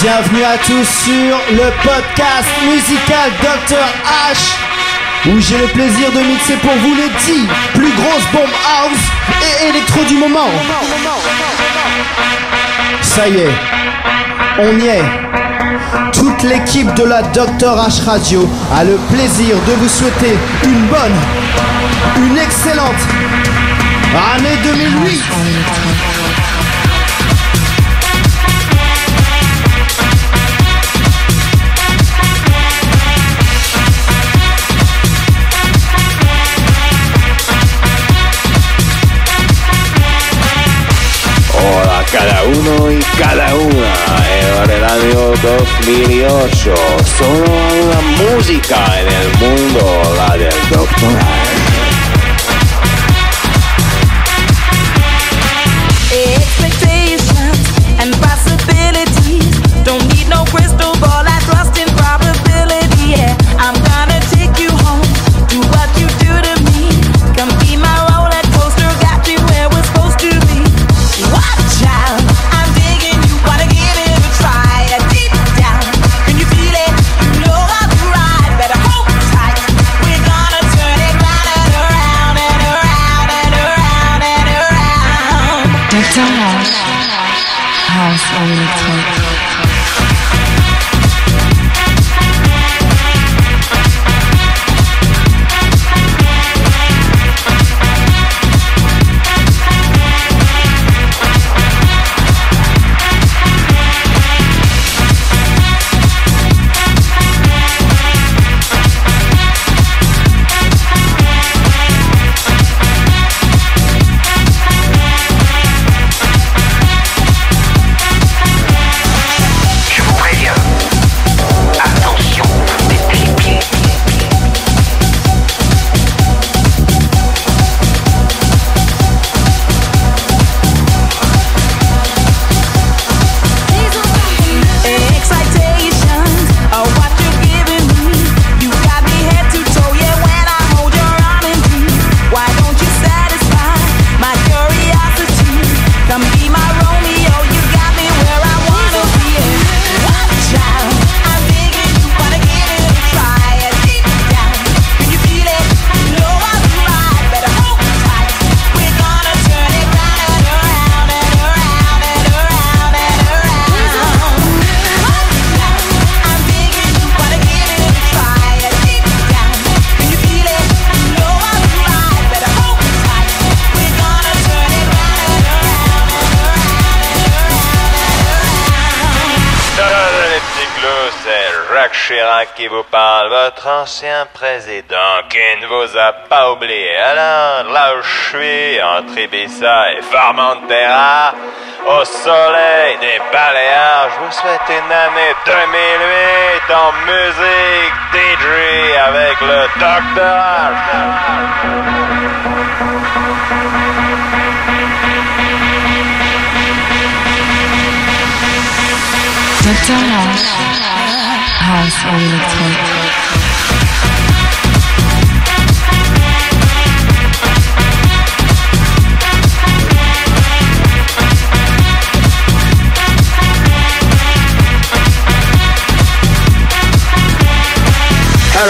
Bienvenue à tous sur le podcast musical Dr H où j'ai le plaisir de mixer pour vous les 10 plus grosses bombes house et électro du moment. Ça y est, on y est. Toute l'équipe de la Dr H Radio a le plaisir de vous souhaiter une bonne, une excellente année 2008. Uno y cada una en el año 2008. Solo una música en el mundo, la del Doctor House Jacques Chirac qui vous parle, votre ancien président qui ne vous a pas oublié. Alors, là où je suis, entre Ibiza et Formentera, au soleil des Baléares, je vous souhaite une année 2008 en musique DJ avec le. Dr. House. Hello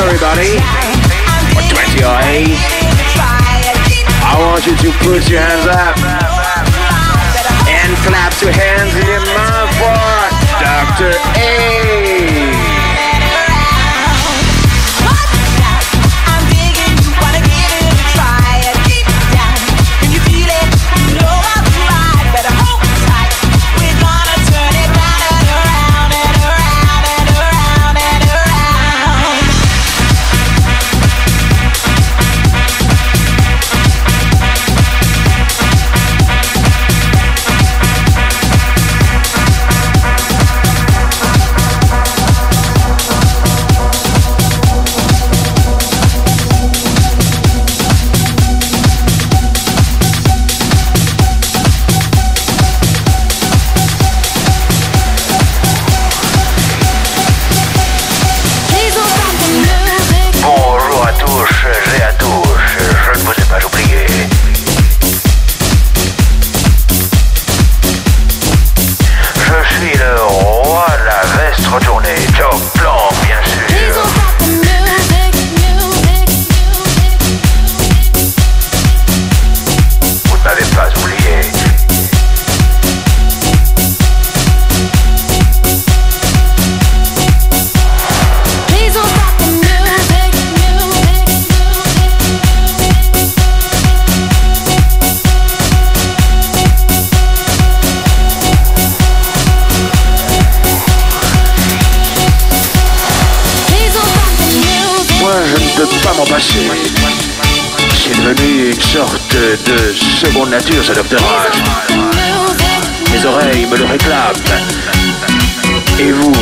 everybody, I'm 20 or 8, I want you to put your hands up and clap your hands in your mouth for Dr. A. Et vous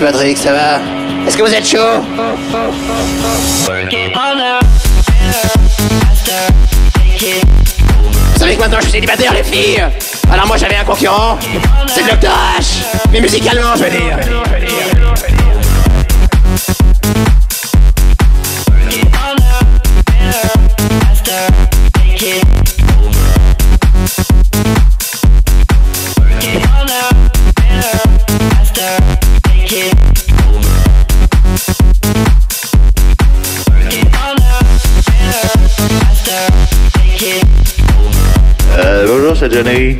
c'est Patrick, ça va Est-ce que vous êtes chaud Vous savez que maintenant je suis célibataire, les filles Alors moi j'avais un concurrent, c'est le Dr H Mais musicalement, je veux dire Il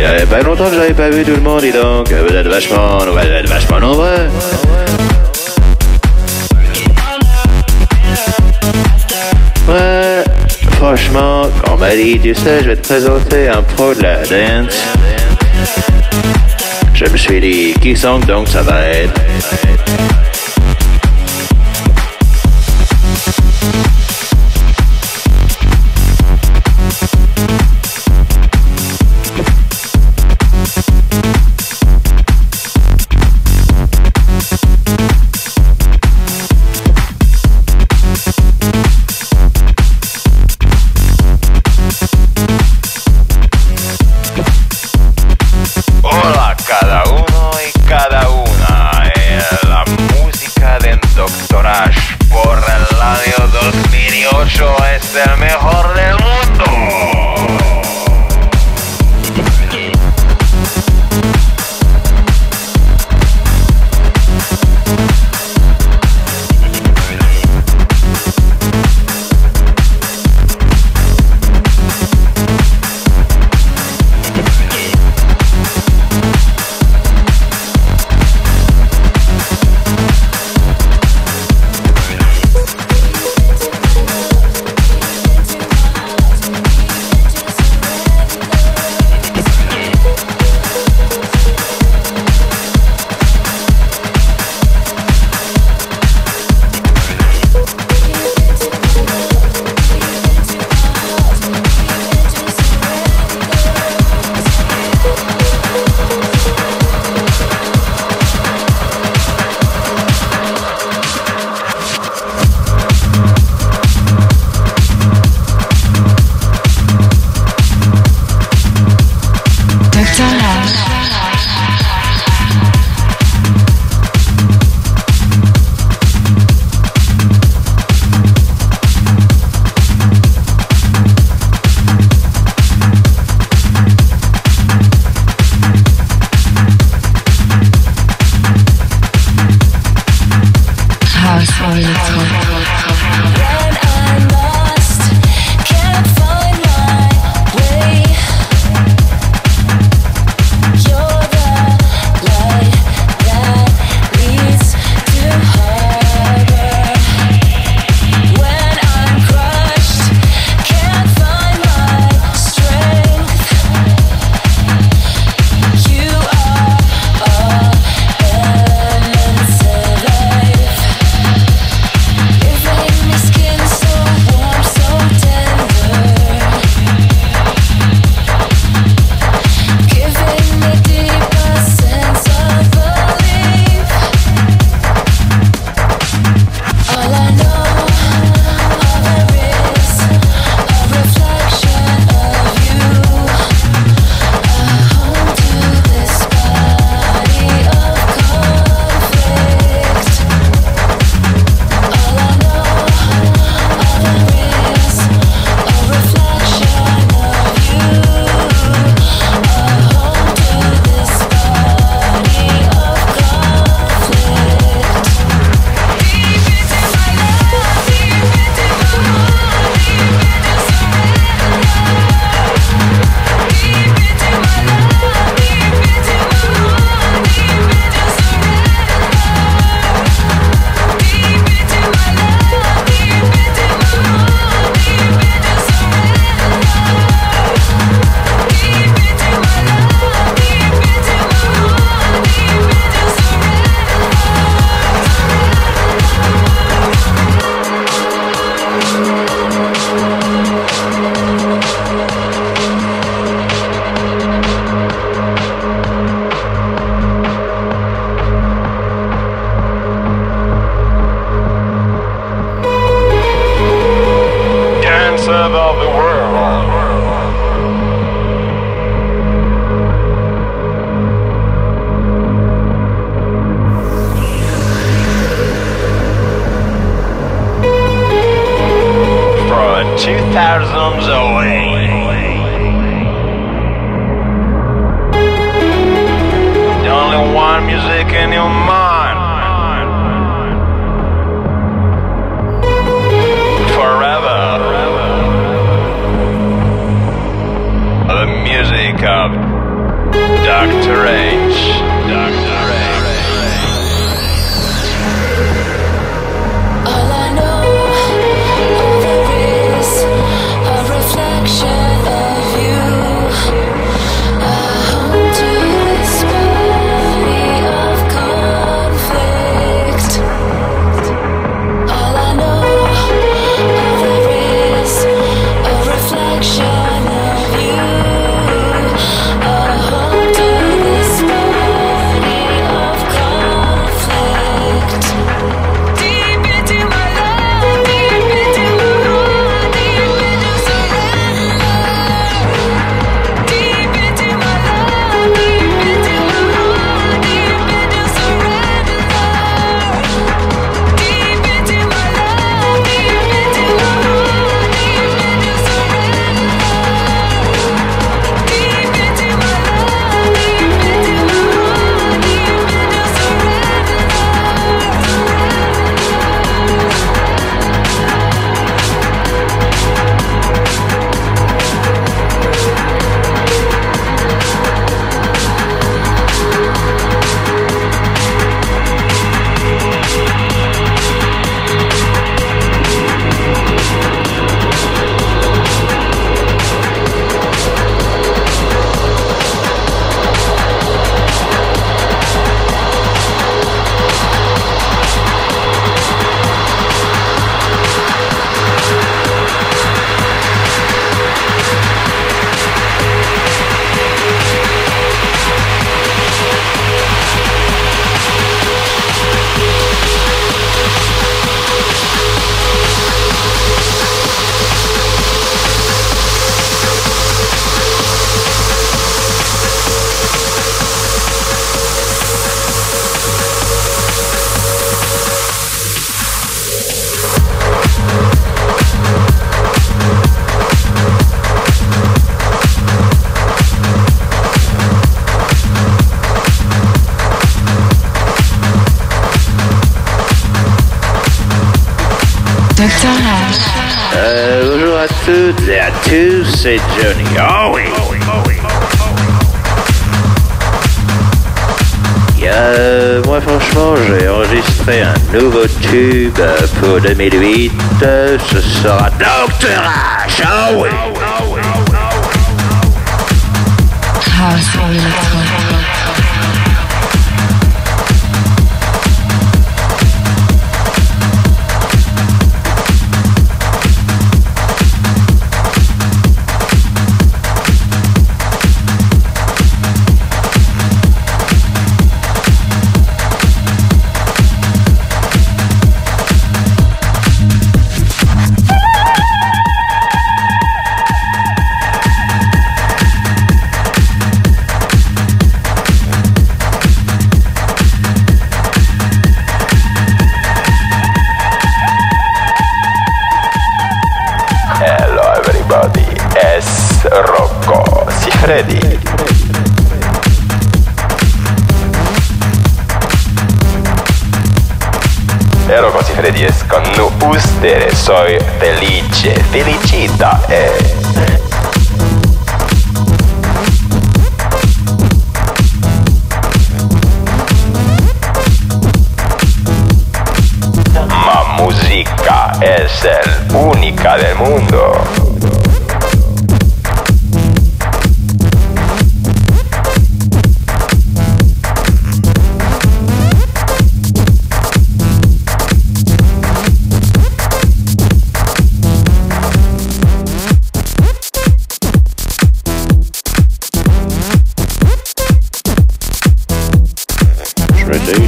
y avait pas longtemps que j'avais pas vu tout le monde, dis donc. Vous êtes vachement, vous êtes vachement nombreux. Ouais, franchement, quand m'a dit, tu sais, je vais te présenter un pro de la dance. Je me suis dit, qui sent donc ça va être? the world. Dr. House. Euh, bonjour à toutes et à tous, c'est Johnny. Oh oui, Euh, moi franchement j'ai enregistré un nouveau tube pour 2008, euh, ce sera Dr. H, oh oui House ustedes, soy felice, felicita. Eh. Ma música es el única del mundo.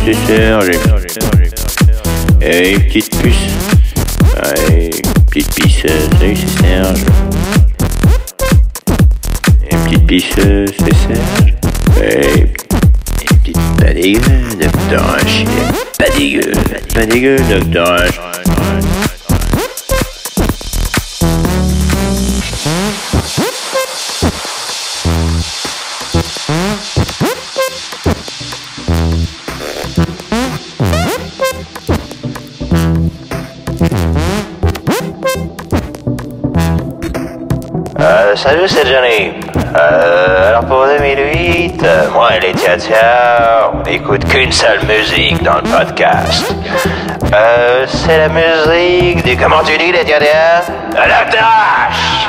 Et une petite puce. Une petite pisseuse, salut c'est Serge. Une petite pisseuse, c'est Serge. Une petite pas dégueu, docteur H, pas dégueu, pas dégueu, docteur H. salut, c'est Johnny. Euh, alors pour 2008, euh, moi et les Tia on n'écoute qu'une seule musique dans le podcast. Euh, c'est la musique du... Comment tu dis les Tia Tia La tâche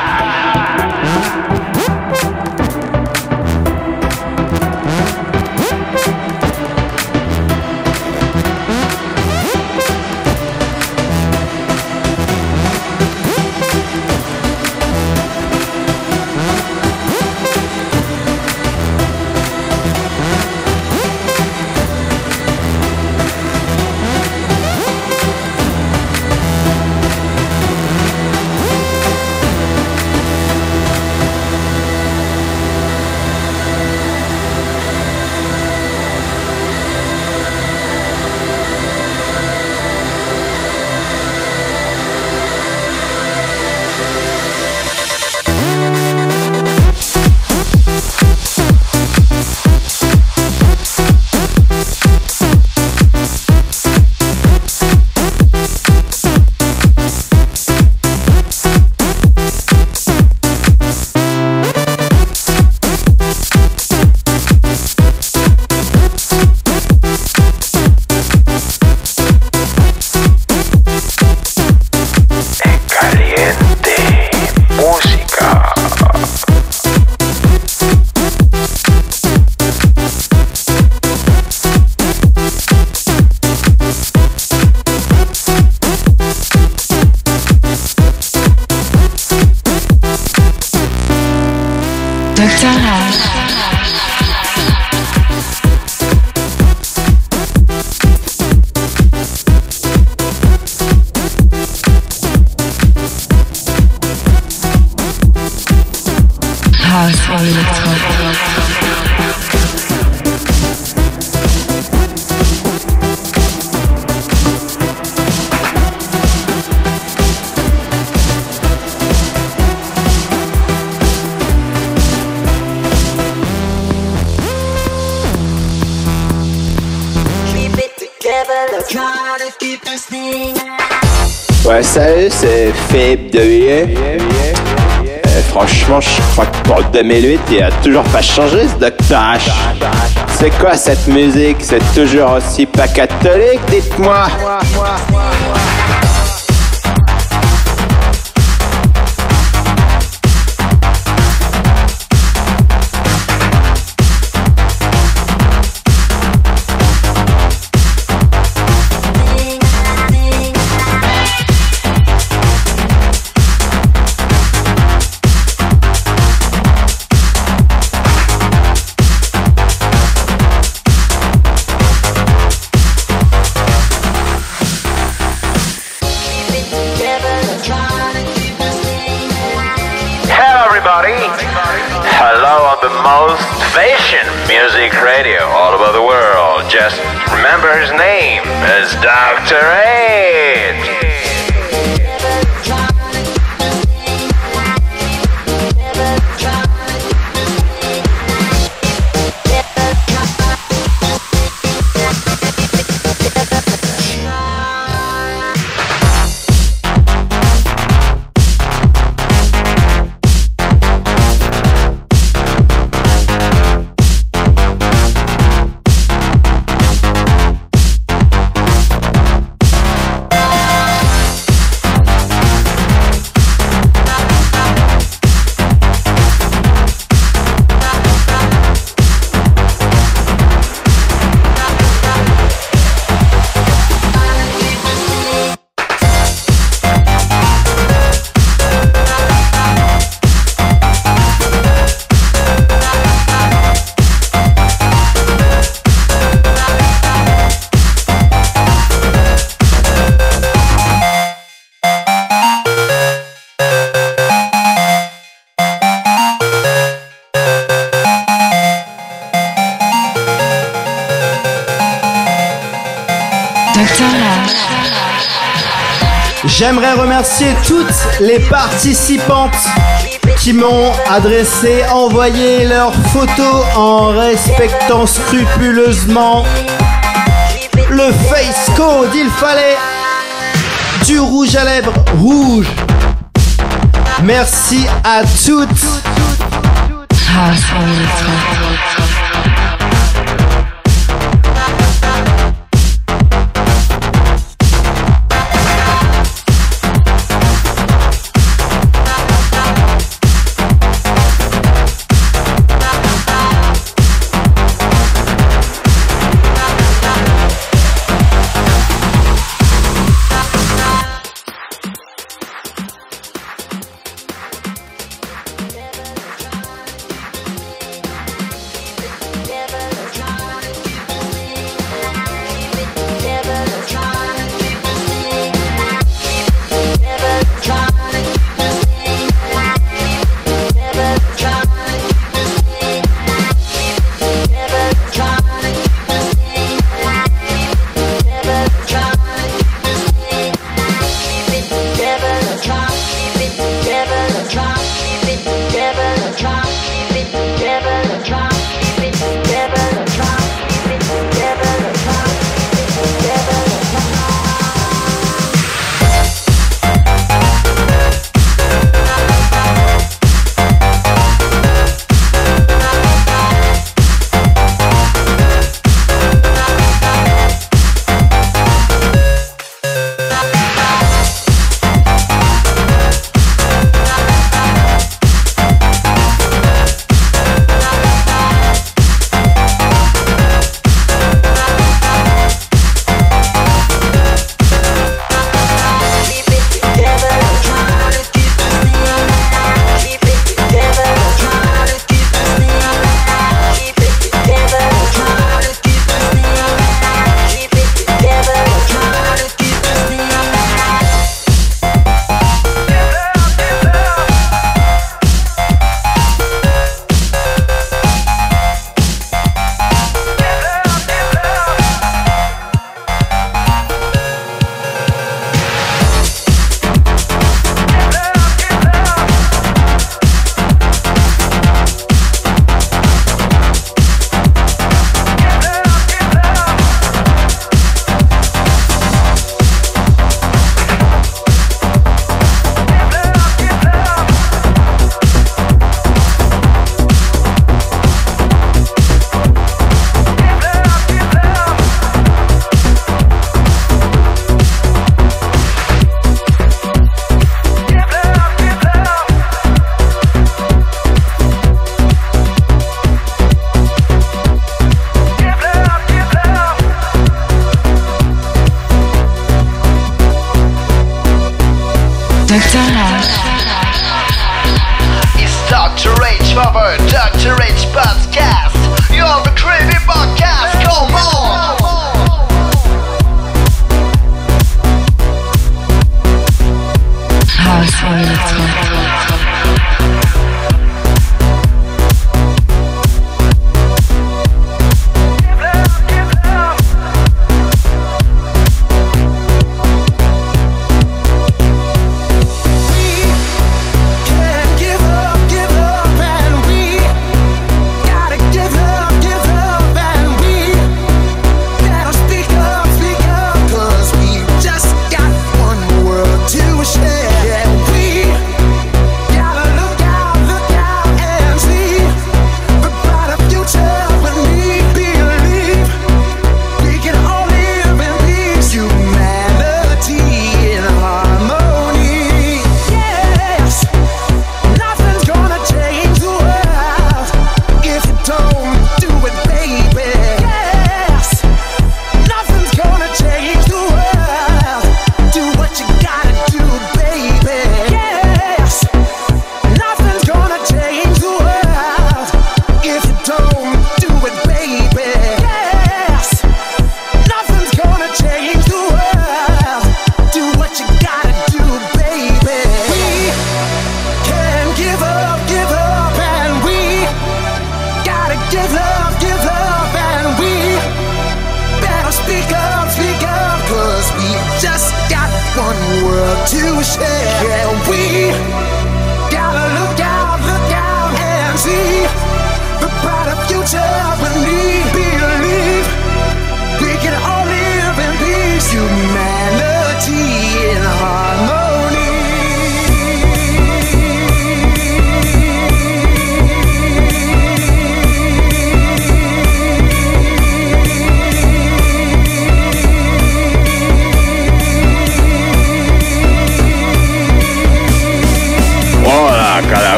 Dr. H. Salut, c'est Philippe Devilliers. Euh, franchement, je crois que pour 2008, il a toujours pas changé ce. H. C'est quoi cette musique? C'est toujours aussi pas catholique, dites-moi Most fashion music radio all over the world. Just remember his name is Dr. H. J'aimerais remercier toutes les participantes qui m'ont adressé, envoyé leurs photos en respectant scrupuleusement le face code. Il fallait du rouge à lèvres rouge, Merci à toutes.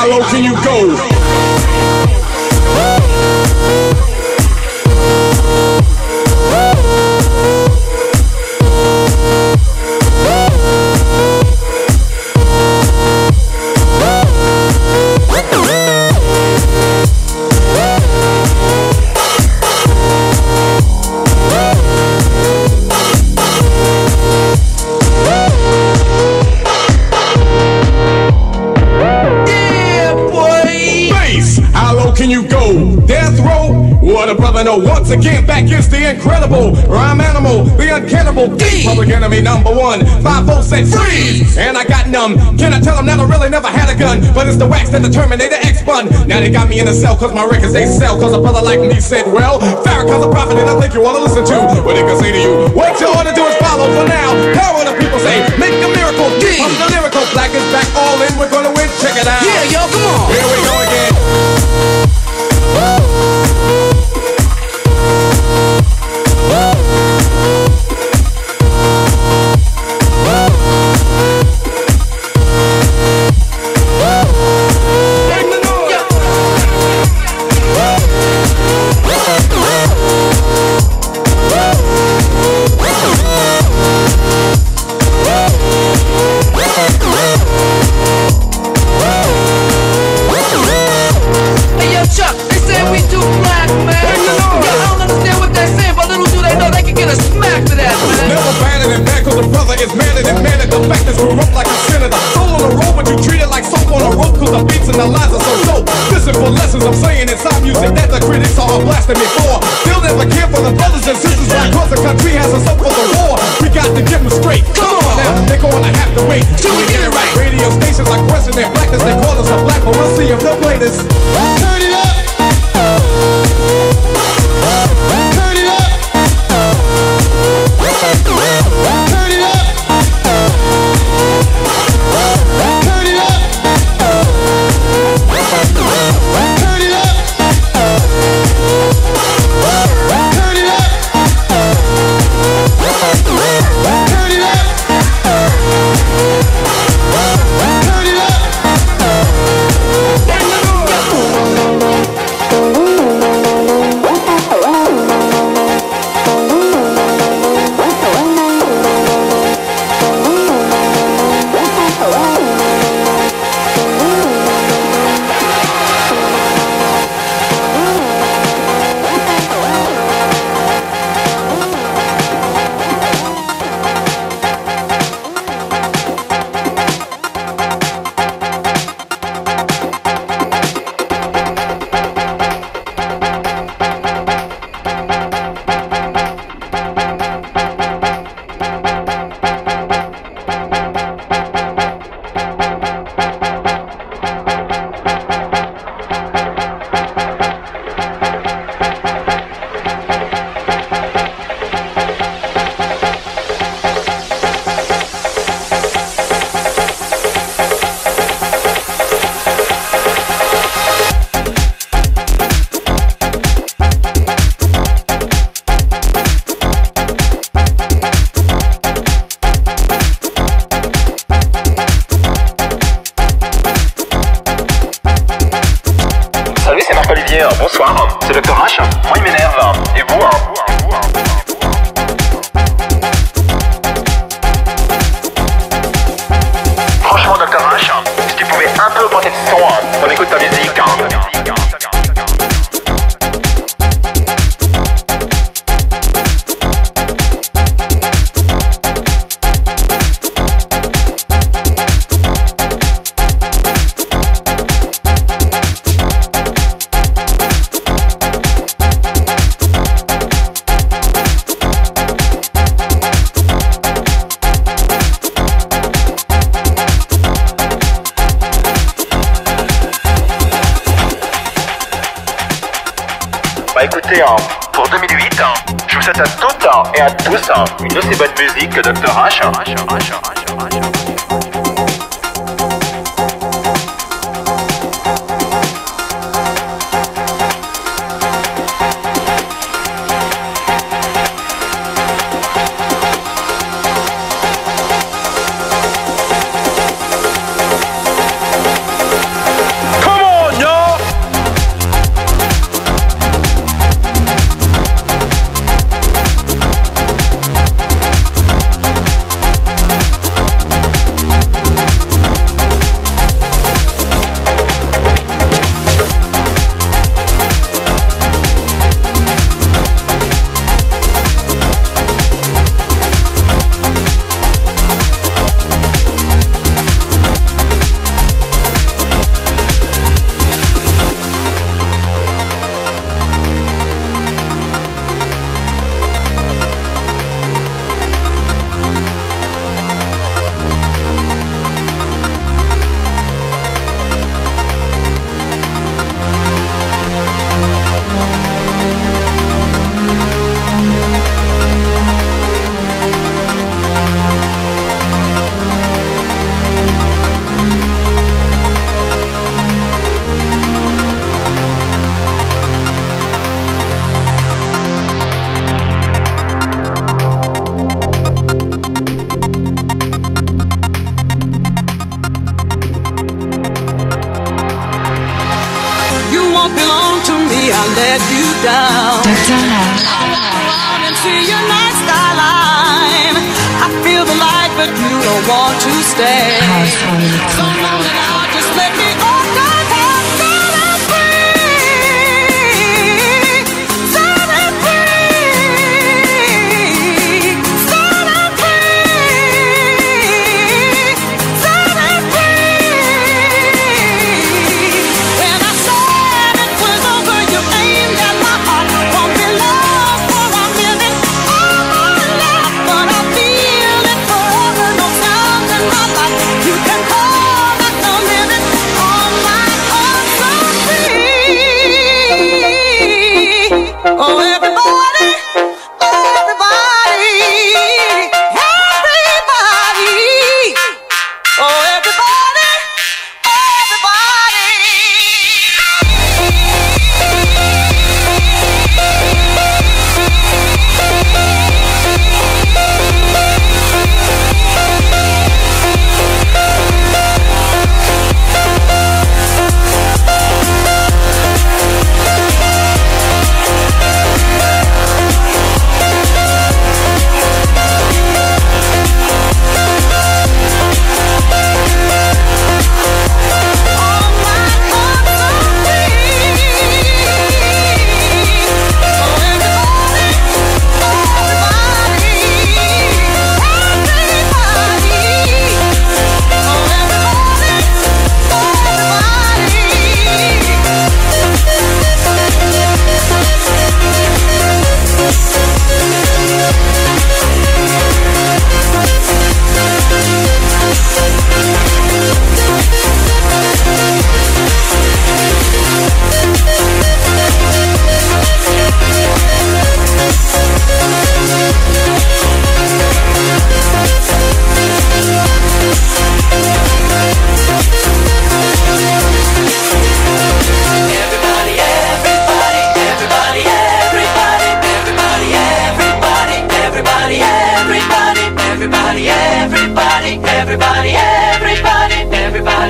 follow can you go. Incredible rhyme animal, the uncannibal D. Public enemy number one. Five volts said freeze, and I got numb. Can I tell them that I really never had a gun? But it's the wax that the Terminator X spun. Now they got me in a cell cause my records they sell. Cause a brother like me said, well, Farrakhan's a prophet and I think you wanna listen to what he can say to you. What you ought to do is follow for now. Power the people say, make a miracle. D. Pump the lyrical, black is back, all in, we're gonna win. Check it out. Yeah, yo, come on. Here we go Pour 2008, hein, je vous souhaite à toutes et à tous hein, une de ces bonnes musiques que Dr. H. Hein.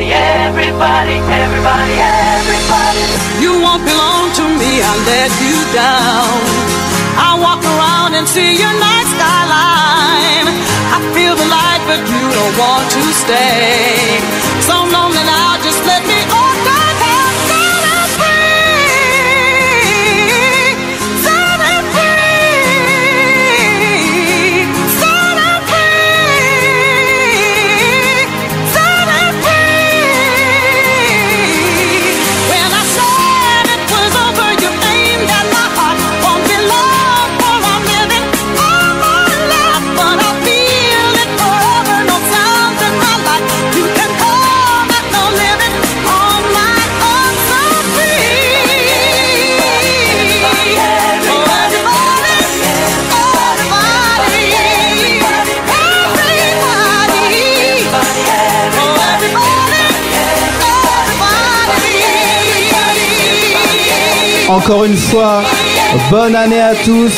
Everybody, everybody, everybody, everybody. You won't belong to me, I'll let you down. I walk around and see your night skyline. I feel the light, but you don't want to stay. So lonely now, Encore une fois, bonne année à tous.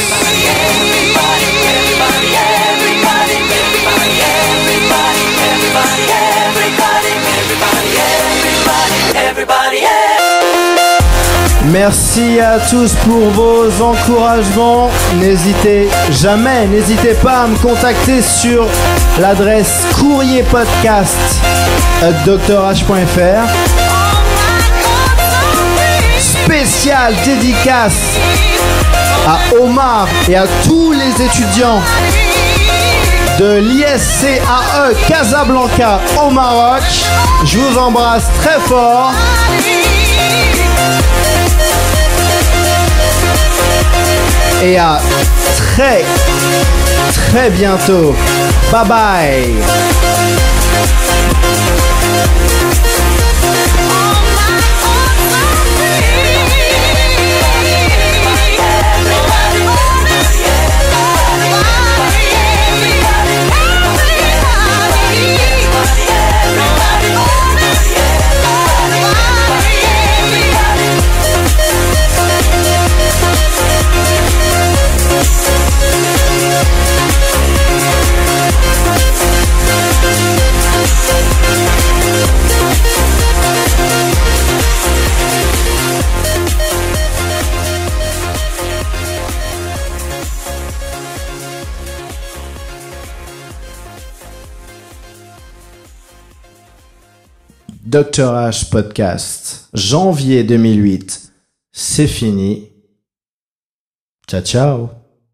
Merci à tous pour vos encouragements. N'hésitez jamais, n'hésitez pas à me contacter sur l'adresse courrierpodcast drh.fr. Spécial dédicace à Omar et à tous les étudiants de l'ISCAE Casablanca au Maroc. Je vous embrasse très fort. Et à très très bientôt. Bye bye. Dr H Podcast, janvier 2008. C'est fini. Ciao ciao.